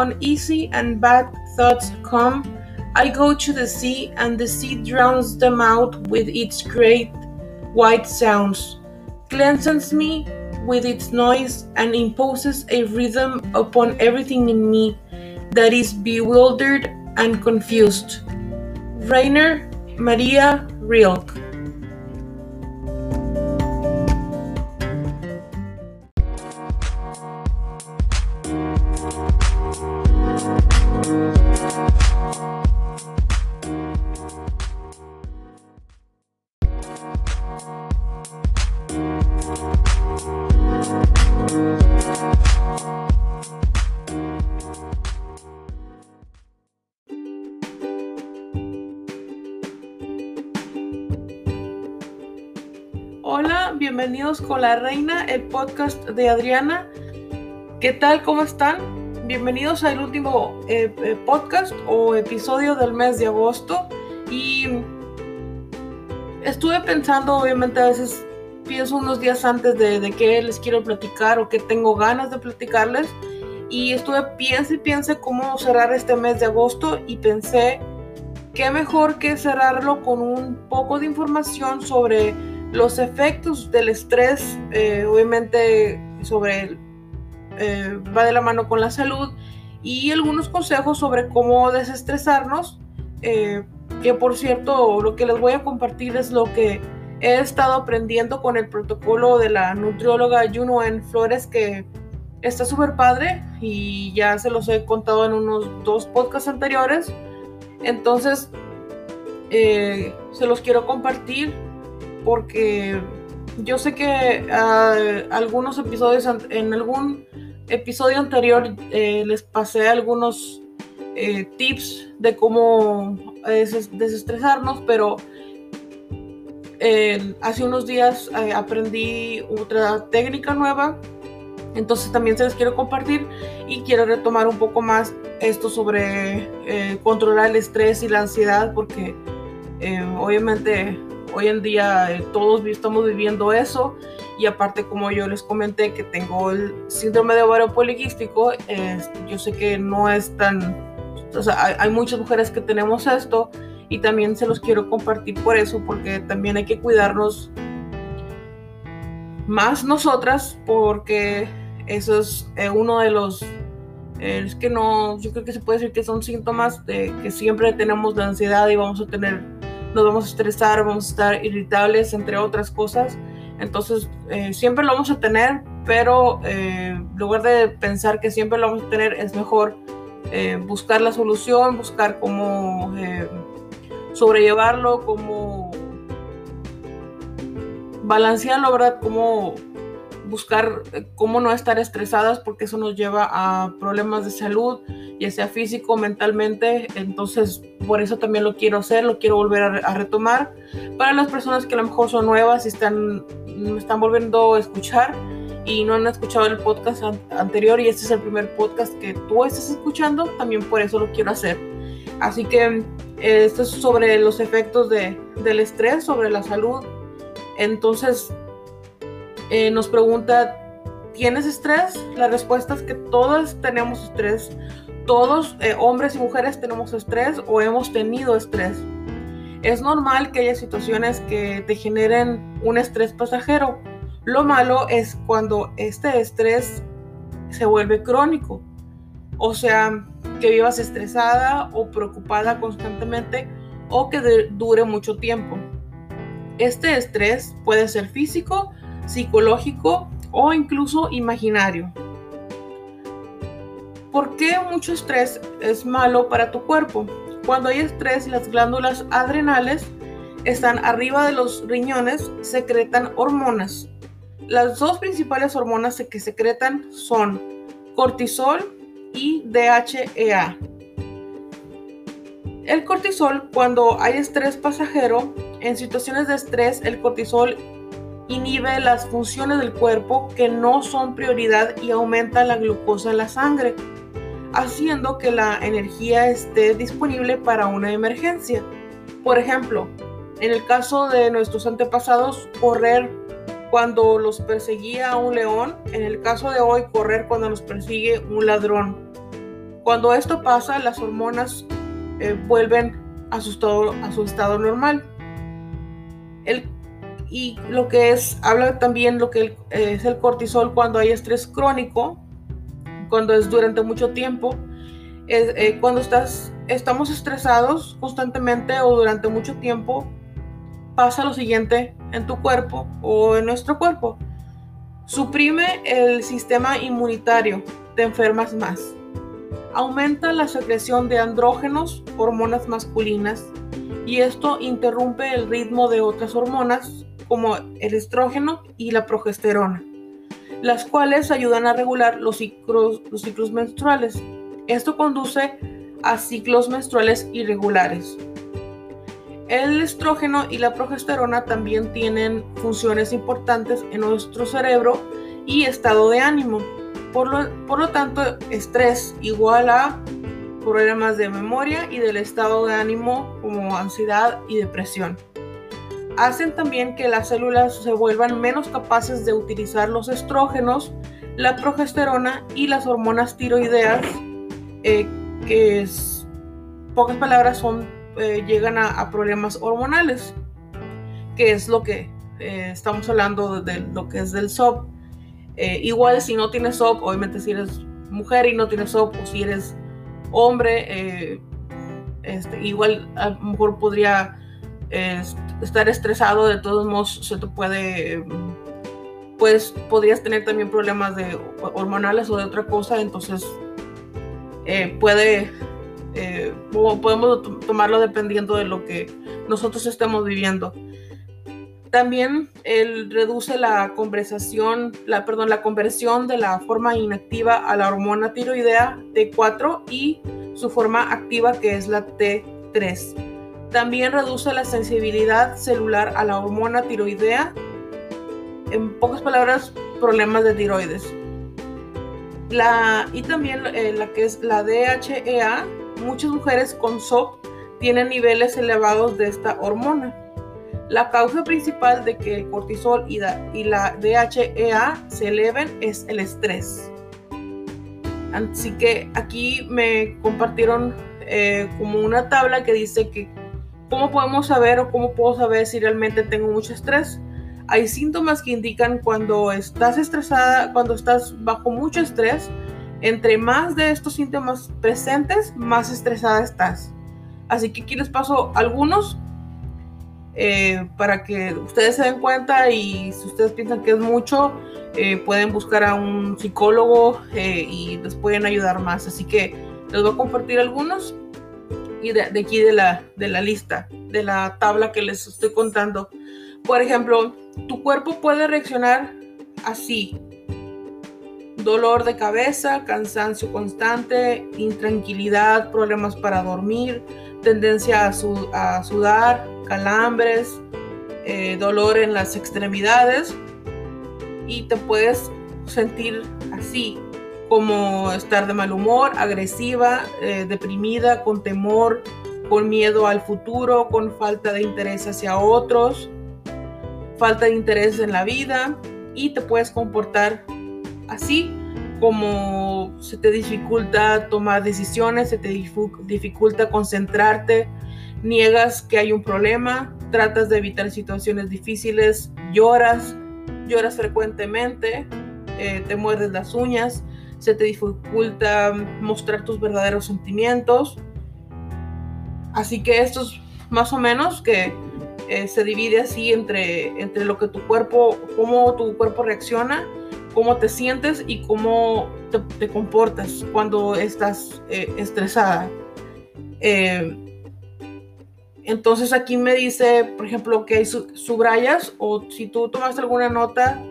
Uneasy, and bad thoughts come, I go to the sea, and the sea drowns them out with its great white sounds, cleanses me with its noise, and imposes a rhythm upon everything in me that is bewildered and confused. Rainer Maria Rilke podcast de Adriana. ¿Qué tal? ¿Cómo están? Bienvenidos al último eh, eh, podcast o episodio del mes de agosto. Y estuve pensando, obviamente a veces pienso unos días antes de, de qué les quiero platicar o qué tengo ganas de platicarles. Y estuve piense y piense cómo cerrar este mes de agosto y pensé qué mejor que cerrarlo con un poco de información sobre los efectos del estrés, eh, obviamente sobre eh, va de la mano con la salud y algunos consejos sobre cómo desestresarnos, eh, que por cierto lo que les voy a compartir es lo que he estado aprendiendo con el protocolo de la nutrióloga Juno en Flores que está súper padre y ya se los he contado en unos dos podcasts anteriores. Entonces, se los quiero compartir porque yo sé que uh, algunos episodios, en algún episodio anterior eh, les pasé algunos eh, tips de cómo desestresarnos, pero eh, hace unos días aprendí otra técnica nueva, entonces también se les quiero compartir y quiero retomar un poco más esto sobre controlar el estrés y la ansiedad, porque obviamente hoy en día eh, todos estamos viviendo eso. Y aparte como yo les comenté que tengo el síndrome de ovario poliquístico, yo sé que no es tan, o sea, hay, hay, muchas mujeres que tenemos esto y también se los quiero compartir por eso, porque también hay que cuidarnos más nosotras, porque eso es eh, uno de los, eh, es que no, yo creo que se puede decir que son síntomas de que siempre tenemos la ansiedad y vamos a tener nos vamos a estresar, vamos a estar irritables, entre otras cosas. Entonces, eh, siempre lo vamos a tener, pero eh, lugar de pensar que siempre lo vamos a tener, es mejor eh, buscar la solución, buscar cómo sobrellevarlo, cómo balancearlo, ¿verdad? Cómo buscar cómo no estar estresadas, porque eso nos lleva a problemas de salud ya sea físico, mentalmente. Entonces, por eso también lo quiero hacer, lo quiero volver a, retomar. Para las personas que a lo mejor son nuevas y están, me están volviendo a escuchar y no han escuchado el podcast anterior y este es el primer podcast que tú estás escuchando, también por eso lo quiero hacer. Así que esto es sobre los efectos de, del estrés, sobre la salud. Entonces, eh, nos pregunta, ¿tienes estrés? La respuesta es que todos tenemos estrés todos, eh, hombres y mujeres, tenemos estrés o hemos tenido estrés. Es normal que haya situaciones que te generen un estrés pasajero. Lo malo es cuando este estrés se vuelve crónico. O sea, que vivas estresada o preocupada constantemente o que dure mucho tiempo. Este estrés puede ser físico, psicológico o incluso imaginario. ¿Por qué mucho estrés es malo para tu cuerpo? Cuando hay estrés, las glándulas adrenales están arriba de los riñones, secretan hormonas. Las dos principales hormonas que secretan son cortisol y DHEA. El cortisol, cuando hay estrés pasajero, en situaciones de estrés, el cortisol inhibe las funciones del cuerpo que no son prioridad y aumenta la glucosa en la sangre haciendo que la energía esté disponible para una emergencia. Por ejemplo, en el caso de nuestros antepasados, correr cuando los perseguía un león, en el caso de hoy correr cuando nos persigue un ladrón. Cuando esto pasa, las hormonas eh, vuelven a su, estado, a su estado normal. El, y lo que es, habla también lo que es el cortisol cuando hay estrés crónico, cuando es durante mucho tiempo, eh, cuando estás, estamos estresados constantemente o durante mucho tiempo, pasa lo siguiente en tu cuerpo o en nuestro cuerpo. Suprime el sistema inmunitario, te enfermas más. Aumenta la secreción de andrógenos, hormonas masculinas, y esto interrumpe el ritmo de otras hormonas como el estrógeno y la progesterona, las cuales ayudan a regular los ciclos, los ciclos menstruales. Esto conduce a ciclos menstruales irregulares. El estrógeno y la progesterona también tienen funciones importantes en nuestro cerebro y estado de ánimo. Por lo, tanto, estrés igual a problemas de memoria y del estado de ánimo como ansiedad y depresión. Hacen también que las células se vuelvan menos capaces de utilizar los estrógenos, la progesterona y las hormonas tiroideas, eh, que es, pocas palabras son eh, llegan a, problemas hormonales, que es lo que eh, estamos hablando de, lo que es del SOP. Igual si no tienes SOP, obviamente si eres mujer y no tienes SOP, o si eres hombre, este, igual a lo mejor podría estar estresado, de todos modos se te puede, pues podrías tener también problemas de hormonales o de otra cosa, entonces puede eh, podemos tomarlo dependiendo de lo que nosotros estemos viviendo. También él reduce la conversación, la, perdón, la conversión de la forma inactiva a la hormona tiroidea T4 y su forma activa que es la T3. También reduce la sensibilidad celular a la hormona tiroidea. En pocas palabras, problemas de tiroides. La, y también eh, la que es la DHEA muchas mujeres con SOP tienen niveles elevados de esta hormona. La causa principal de que el cortisol y la, DHEA se eleven es el estrés. Así que aquí me compartieron eh, como una tabla que dice que cómo podemos saber o cómo puedo saber si realmente tengo mucho estrés. Hay síntomas que indican cuando estás estresada, cuando estás bajo mucho estrés, entre más de estos síntomas presentes, más estresada estás. Así que aquí les paso algunos eh, para que ustedes se den cuenta y si ustedes piensan que es mucho, eh, pueden buscar a un psicólogo eh, y les pueden ayudar más. Así que les voy a compartir algunos y de, aquí de la, de la lista, de la tabla que les estoy contando. Por ejemplo, tu cuerpo puede reaccionar así. Dolor de cabeza, cansancio constante, intranquilidad, problemas para dormir, tendencia a, sudar, calambres, eh, dolor en las extremidades. Y te puedes sentir así como estar de mal humor, agresiva, eh, deprimida, con temor, con miedo al futuro, con falta de interés hacia otros, falta de interés en la vida y te puedes comportar así como se te dificulta tomar decisiones, se te dificulta concentrarte, niegas que hay un problema, tratas de evitar situaciones difíciles, lloras, lloras frecuentemente, eh, te muerdes las uñas, se te dificulta mostrar tus verdaderos sentimientos. Así que esto es más o menos que eh, se divide así entre, entre lo que tu cuerpo, cómo tu cuerpo reacciona cómo te sientes y cómo te, comportas cuando estás eh, estresada. Eh, entonces aquí me dice, por ejemplo, que hay subrayas o si tú tomaste alguna nota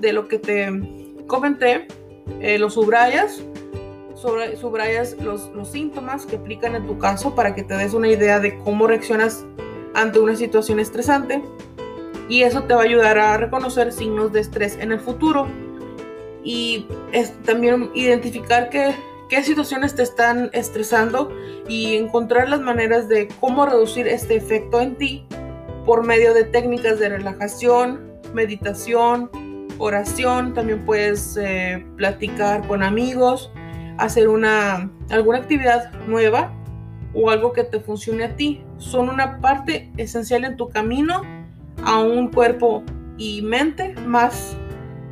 de lo que te comenté, eh, los subrayas, subrayas los, los síntomas que aplican en tu caso para que te des una idea de cómo reaccionas ante una situación estresante. Y eso te va a ayudar a reconocer signos de estrés en el futuro. Y es, también identificar qué, qué situaciones te están estresando y encontrar las maneras de cómo reducir este efecto en ti por medio de técnicas de relajación, meditación, oración, también puedes eh, platicar con amigos, hacer una, alguna actividad nueva o algo que te funcione a ti. Son una parte esencial en tu camino a un cuerpo y mente más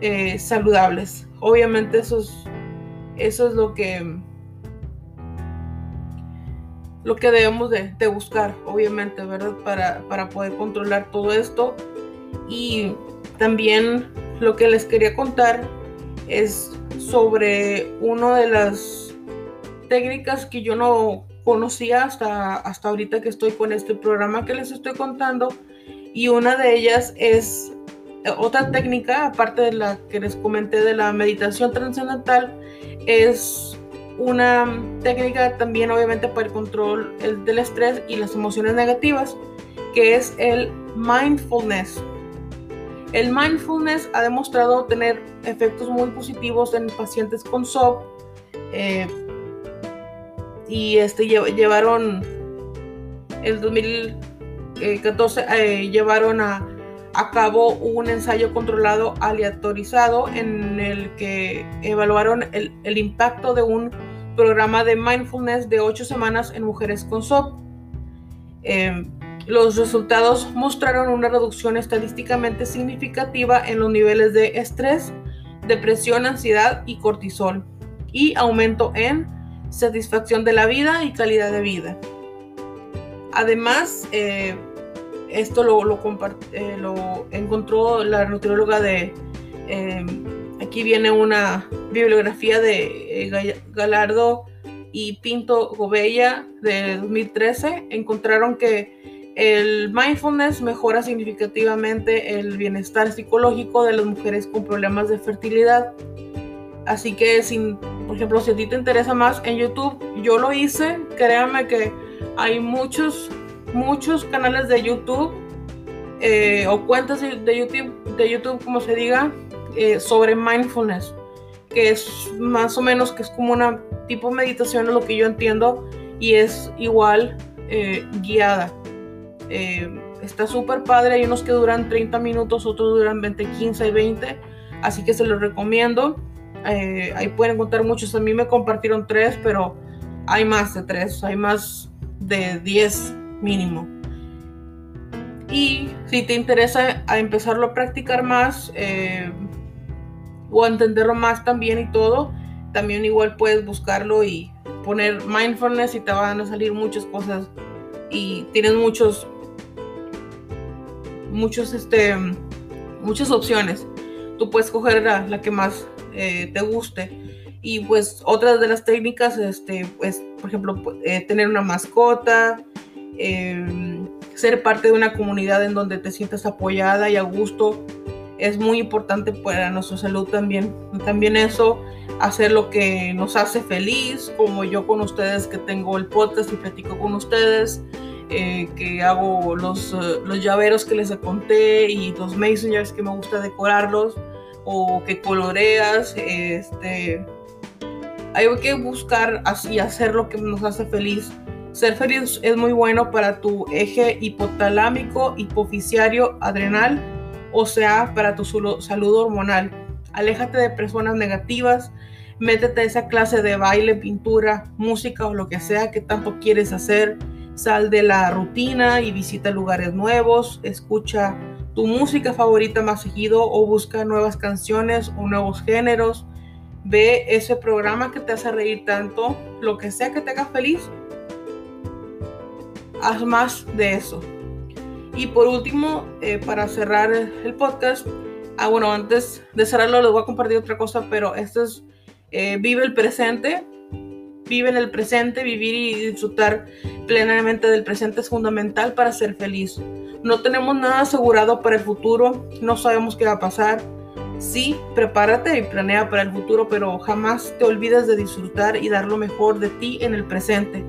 eh, saludables. Obviamente eso es, eso es lo que lo que debemos de, buscar, obviamente, ¿verdad? Para, para, poder controlar todo esto. Y también lo que les quería contar es sobre una de las técnicas que yo no conocía hasta, hasta ahorita que estoy con este programa que les estoy contando. Y una de ellas es eh, otra técnica, aparte de la que les comenté de la meditación trascendental, es una técnica también obviamente para el control del estrés y las emociones negativas, que es el mindfulness. El mindfulness ha demostrado tener efectos muy positivos en pacientes con SOP eh, y este, llevaron el 2014 eh, llevaron a, cabo un ensayo controlado aleatorizado en el que evaluaron el, el impacto de un programa de mindfulness de 8 semanas en mujeres con SOP. Em, los resultados mostraron una reducción estadísticamente significativa en los niveles de estrés, depresión, ansiedad y cortisol, y aumento en satisfacción de la vida y calidad de vida. Además, eh, esto eh, lo, encontró la nutrióloga de em, Aquí viene una bibliografía de eh, Galardo y Pinto Gobella de 2013. Encontraron que el mindfulness mejora significativamente el bienestar psicológico de las mujeres con problemas de fertilidad. Así que, sin, por ejemplo, si a ti te interesa más en YouTube, yo lo hice. Créanme que hay muchos, muchos canales de YouTube eh, o cuentas de YouTube, de YouTube, como se diga, eh, sobre mindfulness, que es más o menos que es como una tipo meditación, es lo que yo entiendo, y es igual eh, guiada. Eh, está súper padre, hay unos que duran 30 minutos, otros duran 20, 15 y 20, así que se los recomiendo. ahí pueden encontrar muchos, a mí me compartieron tres, pero hay más de tres, hay más de 10 mínimo. Y si te interesa a empezarlo a practicar más, o entenderlo más también y todo, también igual puedes buscarlo y poner mindfulness y te van a salir muchas cosas. Y tienes muchos muchos este muchas opciones. Tú puedes coger la, que más eh, te guste. Y pues otras de las técnicas este pues por ejemplo eh, tener una mascota em, ser parte de una comunidad en donde te sientas apoyada y a gusto. Es muy importante para nuestra salud también. También eso, hacer lo que nos hace feliz, como yo con ustedes que tengo el podcast y platico con ustedes, eh, que hago los, eh, los llaveros que les conté y los mason jars que me gusta decorarlos o que coloreas, este, hay que buscar así hacer lo que nos hace feliz. Ser feliz es muy bueno para tu eje hipotalámico, hipoficiario, adrenal o sea, para tu salud hormonal. Aléjate de personas negativas, métete a esa clase de baile, pintura, música o lo que sea que tanto quieres hacer. Sal de la rutina y visita lugares nuevos, escucha tu música favorita más seguido o busca nuevas canciones o nuevos géneros. Ve ese programa que te hace reír tanto, lo que sea que te haga feliz. Haz más de eso. Y por último, eh, para cerrar el podcast, ah, bueno, antes de cerrarlo les voy a compartir otra cosa, pero esto es, eh, vive el presente, vive en el presente, vivir y disfrutar plenamente del presente es fundamental para ser feliz. No tenemos nada asegurado para el futuro, no sabemos qué va a pasar. Sí, prepárate y planea para el futuro, pero jamás te olvides de disfrutar y dar lo mejor de ti en el presente.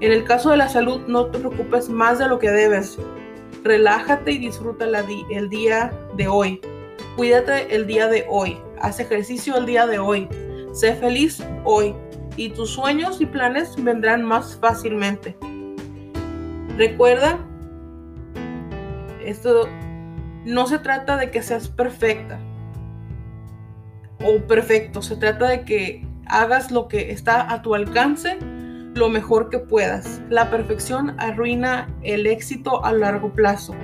En el caso de la salud, no te preocupes más de lo que debes. Relájate y disfruta el día de hoy. Cuídate el día de hoy. Haz ejercicio el día de hoy. Sé feliz hoy. Y tus sueños y planes vendrán más fácilmente. Recuerda, esto no se trata de que seas perfecta o perfecto, se trata de que hagas lo que está a tu alcance lo mejor que puedas. La perfección arruina el éxito a largo plazo.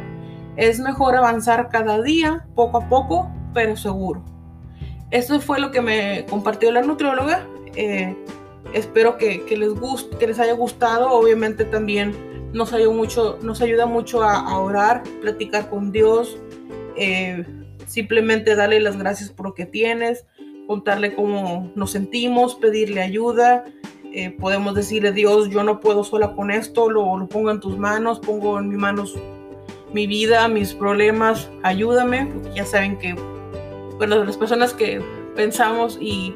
Es mejor avanzar cada día, poco a poco, pero seguro. Eso fue lo que me compartió la nutrióloga. Eh, espero que, les guste, que les haya gustado. Obviamente también nos ayuda mucho, nos ayuda mucho a, orar, platicar con Dios, eh, simplemente darle las gracias por lo que tienes, contarle cómo nos sentimos, pedirle ayuda. Eh, podemos decirle, Dios, yo no puedo sola con esto, lo, lo pongo en tus manos, pongo en mis manos mi vida, mis problemas, ayúdame. Ya saben que, bueno, las personas que pensamos y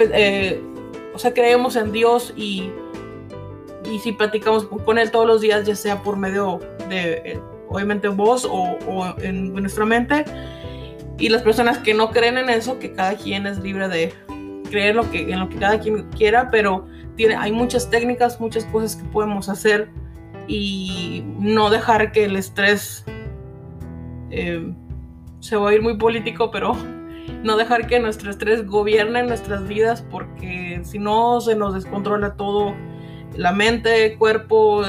eh, o sea, creemos en Dios y, y si platicamos con Él todos los días, ya sea por medio de, eh, obviamente, voz o, en, nuestra mente, y las personas que no creen en eso, que cada quien es libre de creer lo que, en lo que cada quien quiera, pero tiene, hay muchas técnicas, muchas cosas que podemos hacer y no dejar que el estrés eh, se va a ir muy político, pero no dejar que nuestro estrés gobierne nuestras vidas porque si no se nos descontrola todo, la mente, cuerpo,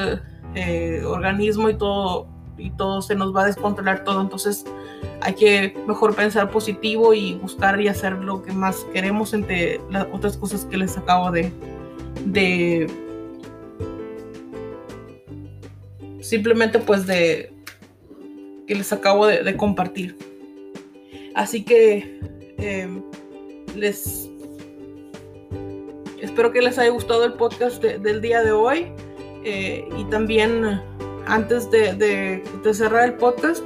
eh, organismo y todo, y todo se nos va a descontrolar todo. Entonces hay que mejor pensar positivo y buscar y hacer lo que más queremos entre las otras cosas que les acabo de, de simplemente pues de que les acabo de compartir. Así que em, les espero que les haya gustado el podcast del día de hoy. Eh, y también antes de, cerrar el podcast,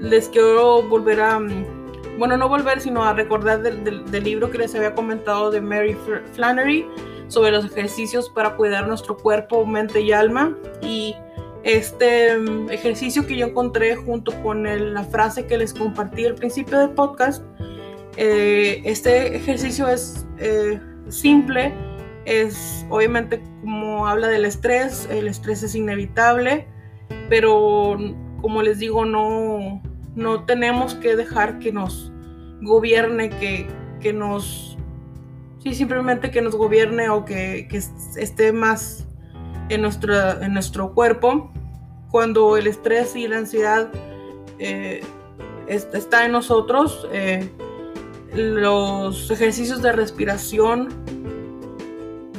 les quiero volver a, mm, bueno, no volver, sino a recordar del, del libro que les había comentado de Mary Flannery sobre los ejercicios para cuidar nuestro cuerpo, mente y alma. Y este mm, ejercicio que yo encontré junto con la frase que les compartí al principio del podcast. Eh, este ejercicio es eh, simple, es obviamente como habla del estrés, el estrés es inevitable, pero como les digo, no, no tenemos que dejar que nos gobierne, que, que nos, sí, simplemente que nos gobierne o que, que esté más en, nuestra, en nuestro cuerpo. Cuando el estrés y la ansiedad eh, está en nosotros, eh, los ejercicios de respiración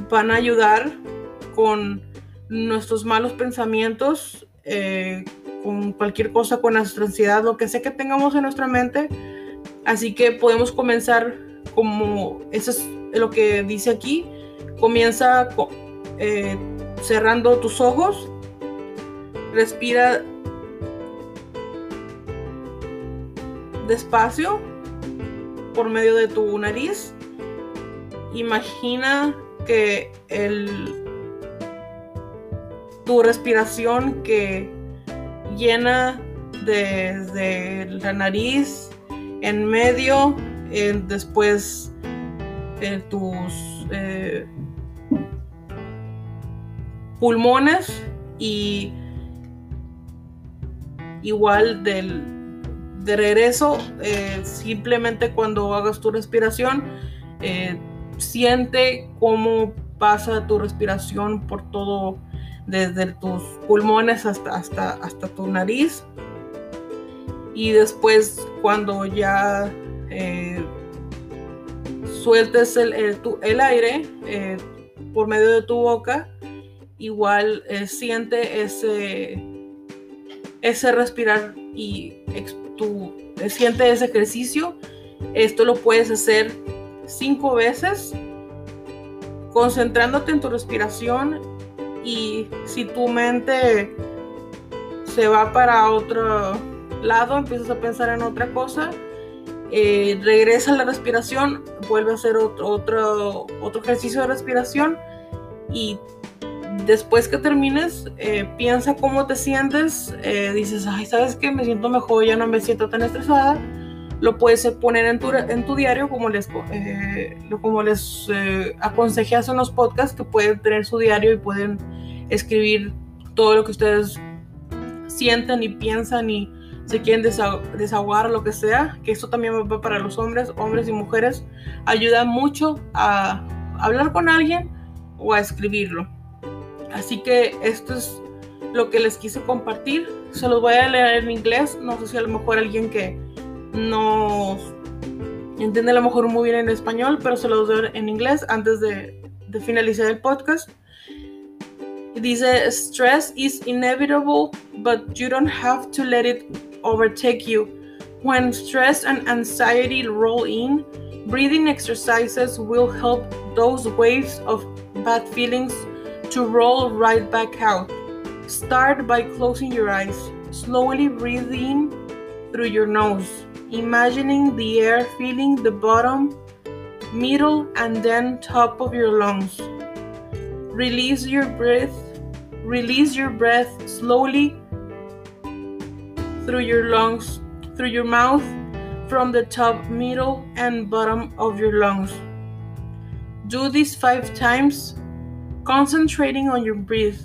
van a ayudar con nuestros malos pensamientos, eh, con cualquier cosa, con nuestra ansiedad, lo que sea que tengamos en nuestra mente. Así que podemos comenzar como, eso es lo que dice aquí, comienza cerrando tus ojos, respira despacio por medio de tu nariz. Imagina que el, tu respiración que llena desde la nariz, en medio, después en tus eh, pulmones y igual del, de regreso, eh, simplemente cuando hagas tu respiración, eh, siente cómo pasa tu respiración por todo, desde tus pulmones hasta, hasta, hasta tu nariz. Y después cuando ya eh, sueltes el, el aire por medio de tu boca, igual siente ese, ese respirar y tu, eh, siente ese ejercicio. Esto lo puedes hacer cinco veces concentrándote en tu respiración y si tu mente se va para otro lado, empiezas a pensar en otra cosa, eh, regresa a la respiración, vuelve a hacer otro, otro, otro ejercicio de respiración y después que termines, eh, piensa cómo te sientes, eh, dices, ay, ¿sabes qué? Me siento mejor, ya no me siento tan estresada. Lo puedes poner en tu, tu diario, como les, eh, aconsejé hace unos podcasts, que pueden tener su diario y pueden escribir todo lo que ustedes sienten y piensan y se quieren desahogar lo que sea, que eso también va para los hombres, hombres y mujeres, ayuda mucho a hablar con alguien o a escribirlo. Así que esto es lo que les quise compartir. Se los voy a leer en inglés. No sé si a lo mejor alguien que no entiende a lo mejor muy bien en español, pero se los doy en inglés antes de, de finalizar el podcast. Dice, stress is inevitable, but you don't have to let it overtake you. When stress and anxiety roll in, breathing exercises will help those waves of bad feelings to roll right back out. Start by closing your eyes, slowly breathing through your nose, imagining the air filling the bottom, middle, and then top of your lungs. Release your breath, release your breath slowly through your lungs, through your mouth, from the top, middle, and bottom of your lungs. Do this five times, concentrating on your breath,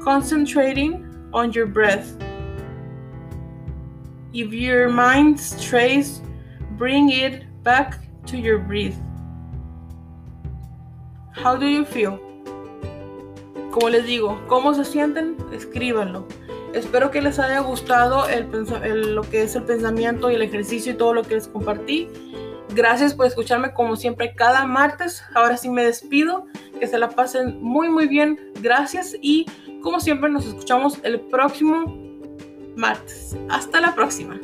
concentrating on your breath. If your mind strays, bring it back to your breath. How do you feel? Como les digo, ¿cómo se sienten? Escríbanlo. Espero que les haya gustado lo que es el pensamiento y el ejercicio y todo lo que les compartí. Gracias por escucharme como siempre cada martes. Ahora sí me despido. Que se la pasen muy muy bien. Gracias y como siempre nos escuchamos el próximo martes. Hasta la próxima.